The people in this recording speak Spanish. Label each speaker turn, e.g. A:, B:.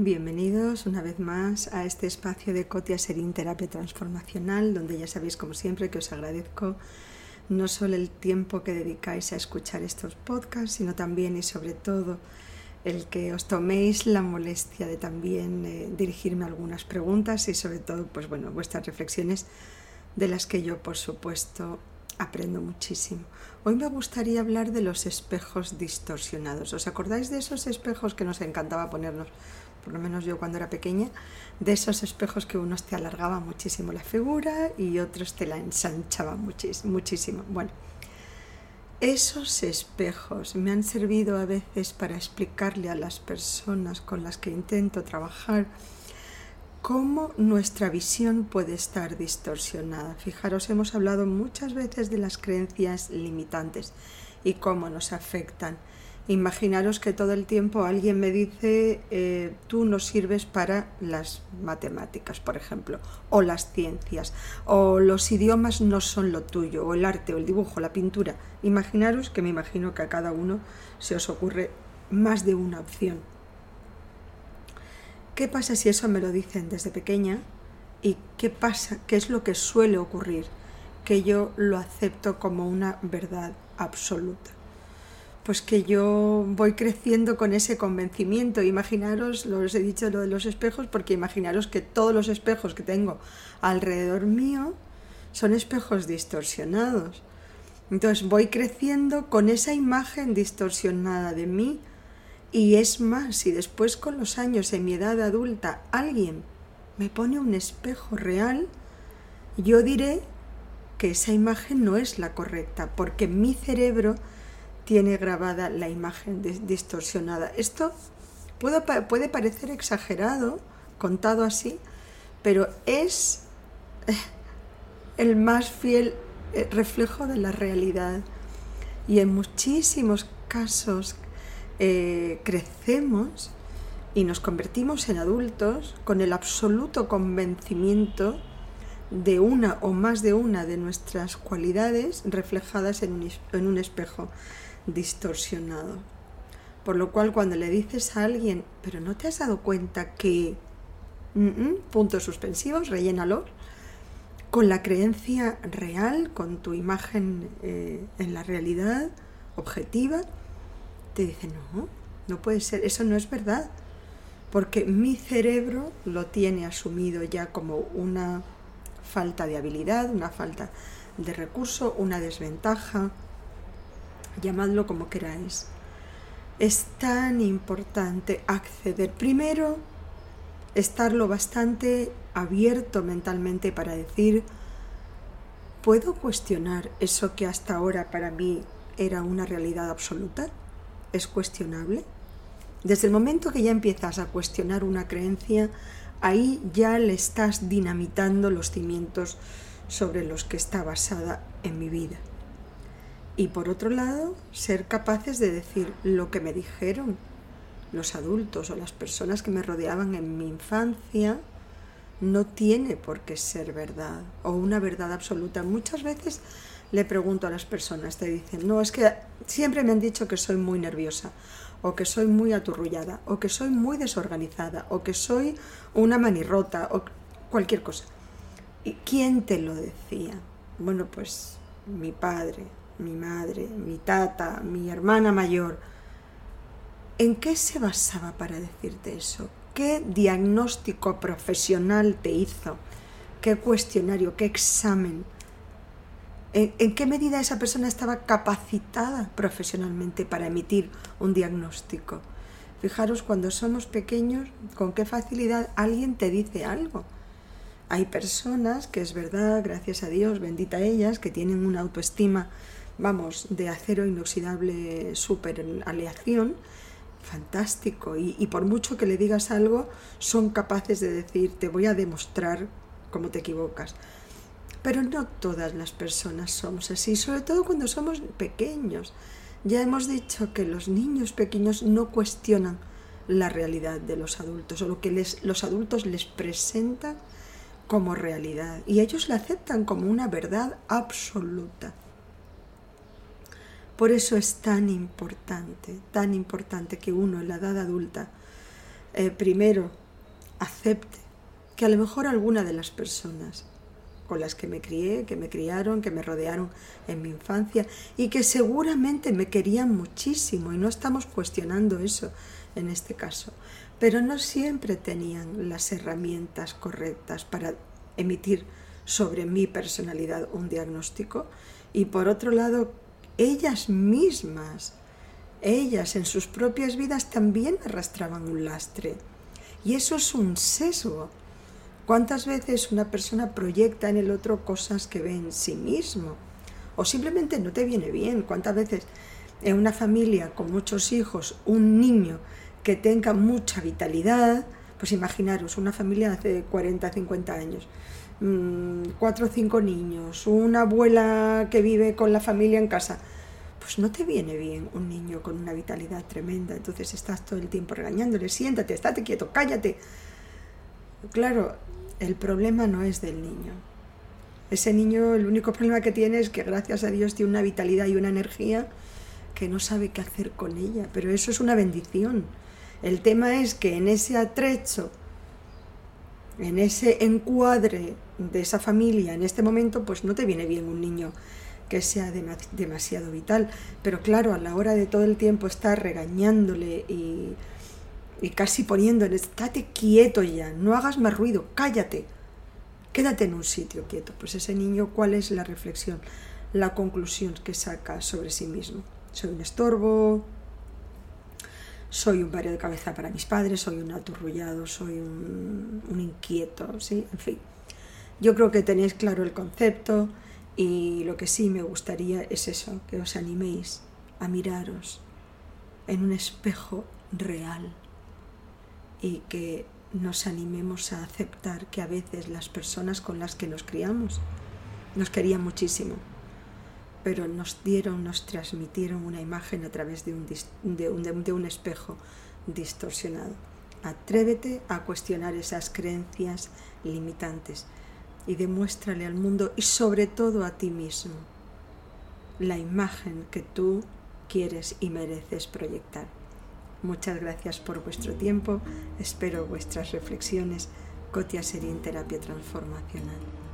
A: Bienvenidos una vez más a este espacio de Cotia Serín Terapia Transformacional, donde ya sabéis como siempre que os agradezco no solo el tiempo que dedicáis a escuchar estos podcasts, sino también y sobre todo el que os toméis la molestia de también eh, dirigirme algunas preguntas y sobre todo pues bueno, vuestras reflexiones de las que yo por supuesto aprendo muchísimo. Hoy me gustaría hablar de los espejos distorsionados. ¿Os acordáis de esos espejos que nos encantaba ponernos, por lo menos yo cuando era pequeña, de esos espejos que unos te alargaban muchísimo la figura y otros te la ensanchaban muchísimo? Bueno, esos espejos me han servido a veces para explicarle a las personas con las que intento trabajar cómo nuestra visión puede estar distorsionada. Fijaros, hemos hablado muchas veces de las creencias limitantes y cómo nos afectan. Imaginaros que todo el tiempo alguien me dice, eh, tú no sirves para las matemáticas, por ejemplo, o las ciencias, o los idiomas no son lo tuyo, o el arte, o el dibujo, la pintura. Imaginaros que me imagino que a cada uno se os ocurre más de una opción. ¿Qué pasa si eso me lo dicen desde pequeña? ¿Y qué pasa? ¿Qué es lo que suele ocurrir? Que yo lo acepto como una verdad absoluta pues que yo voy creciendo con ese convencimiento. Imaginaros, lo os he dicho lo de los espejos, porque imaginaros que todos los espejos que tengo alrededor mío son espejos distorsionados. Entonces voy creciendo con esa imagen distorsionada de mí y es más, si después con los años en mi edad adulta alguien me pone un espejo real, yo diré que esa imagen no es la correcta, porque mi cerebro tiene grabada la imagen distorsionada. Esto puede, puede parecer exagerado, contado así, pero es eh, el más fiel eh, reflejo de la realidad. Y en muchísimos casos eh, crecemos y nos convertimos en adultos con el absoluto convencimiento de una o más de una de nuestras cualidades reflejadas en un, en un espejo distorsionado. Por lo cual cuando le dices a alguien, pero no te has dado cuenta que... puntos suspensivos, rellénalo, con la creencia real, con tu imagen eh, en la realidad objetiva, te dice, no, no puede ser, eso no es verdad, porque mi cerebro lo tiene asumido ya como una falta de habilidad, una falta de recurso, una desventaja, llamadlo como queráis. Es tan importante acceder. Primero, estar lo bastante abierto mentalmente para decir, ¿puedo cuestionar eso que hasta ahora para mí era una realidad absoluta? ¿Es cuestionable? Desde el momento que ya empiezas a cuestionar una creencia, ahí ya le estás dinamitando los cimientos sobre los que está basada en mi vida. Y por otro lado, ser capaces de decir lo que me dijeron los adultos o las personas que me rodeaban en mi infancia no tiene por qué ser verdad o una verdad absoluta. Muchas veces le pregunto a las personas, te dicen, no, es que siempre me han dicho que soy muy nerviosa, o que soy muy aturrullada, o que soy muy desorganizada, o que soy una manirrota, o cualquier cosa. ¿Y quién te lo decía? Bueno, pues mi padre, mi madre, mi tata, mi hermana mayor. ¿En qué se basaba para decirte eso? ¿Qué diagnóstico profesional te hizo? ¿Qué cuestionario? ¿Qué examen? ¿En, qué medida esa persona estaba capacitada profesionalmente para emitir un diagnóstico? Fijaros, cuando somos pequeños, con qué facilidad alguien te dice algo. Hay personas que es verdad, gracias a Dios, bendita ellas, que tienen una autoestima vamos, de acero inoxidable super aleación, fantástico. Y, y, por mucho que le digas algo, son capaces de decir, te voy a demostrar cómo te equivocas. Pero no todas las personas somos así, sobre todo cuando somos pequeños. Ya hemos dicho que los niños pequeños no cuestionan la realidad de los adultos o lo que les, los adultos les presentan como realidad y ellos la aceptan como una verdad absoluta. Por eso es tan importante, tan importante que uno en la edad adulta eh, primero acepte que a lo mejor alguna de las personas con las que me crié, que me criaron, que me rodearon en mi infancia y que seguramente me querían muchísimo y no estamos cuestionando eso en este caso, pero no siempre tenían las herramientas correctas para emitir sobre mi personalidad un diagnóstico. Y por otro lado ellas mismas, ellas en sus propias vidas también arrastraban un lastre y eso es un sesgo. ¿Cuántas veces una persona proyecta en el otro cosas que ve en sí mismo? O simplemente no te viene bien. ¿Cuántas veces en una familia con muchos hijos, un niño que tenga mucha vitalidad, pues imaginaros, una familia hace 40, 50 años, mm, cuatro o cinco niños, una abuela que vive con la familia en casa, pues no te viene bien un niño con una vitalidad tremenda, entonces estás todo el tiempo regañándole, siéntate, estate quieto, cállate. Claro, el problema no es del niño. Ese niño, el único problema que tiene es que gracias a Dios tiene una vitalidad y una energía que no sabe qué hacer con ella, pero eso es una bendición. El tema es que en ese atrecho, en ese encuadre de esa familia, en este momento, pues no te viene bien un niño que sea demasiado vital. Pero claro, a la hora de todo el tiempo estar regañándole y, y casi poniéndole, estate quieto ya, no hagas más ruido, cállate, quédate en un sitio quieto. Pues ese niño, ¿cuál es la reflexión, la conclusión que saca sobre sí mismo? Soy un estorbo, soy un barrio de cabeza para mis padres, soy un aturrullado, soy un, un inquieto, ¿sí? En fin, yo creo que tenéis claro el concepto y lo que sí me gustaría es eso, que os animéis a miraros en un espejo real y que nos animemos a aceptar que a veces las personas con las que nos criamos nos querían muchísimo pero nos dieron, nos transmitieron una imagen a través de un, espejo distorsionado. Atrévete a cuestionar esas creencias limitantes y demuéstrale al mundo y sobre todo a ti mismo la imagen que tú quieres y mereces proyectar. Muchas gracias por vuestro tiempo, espero vuestras reflexiones. Cotia Serín Terapia Transformacional.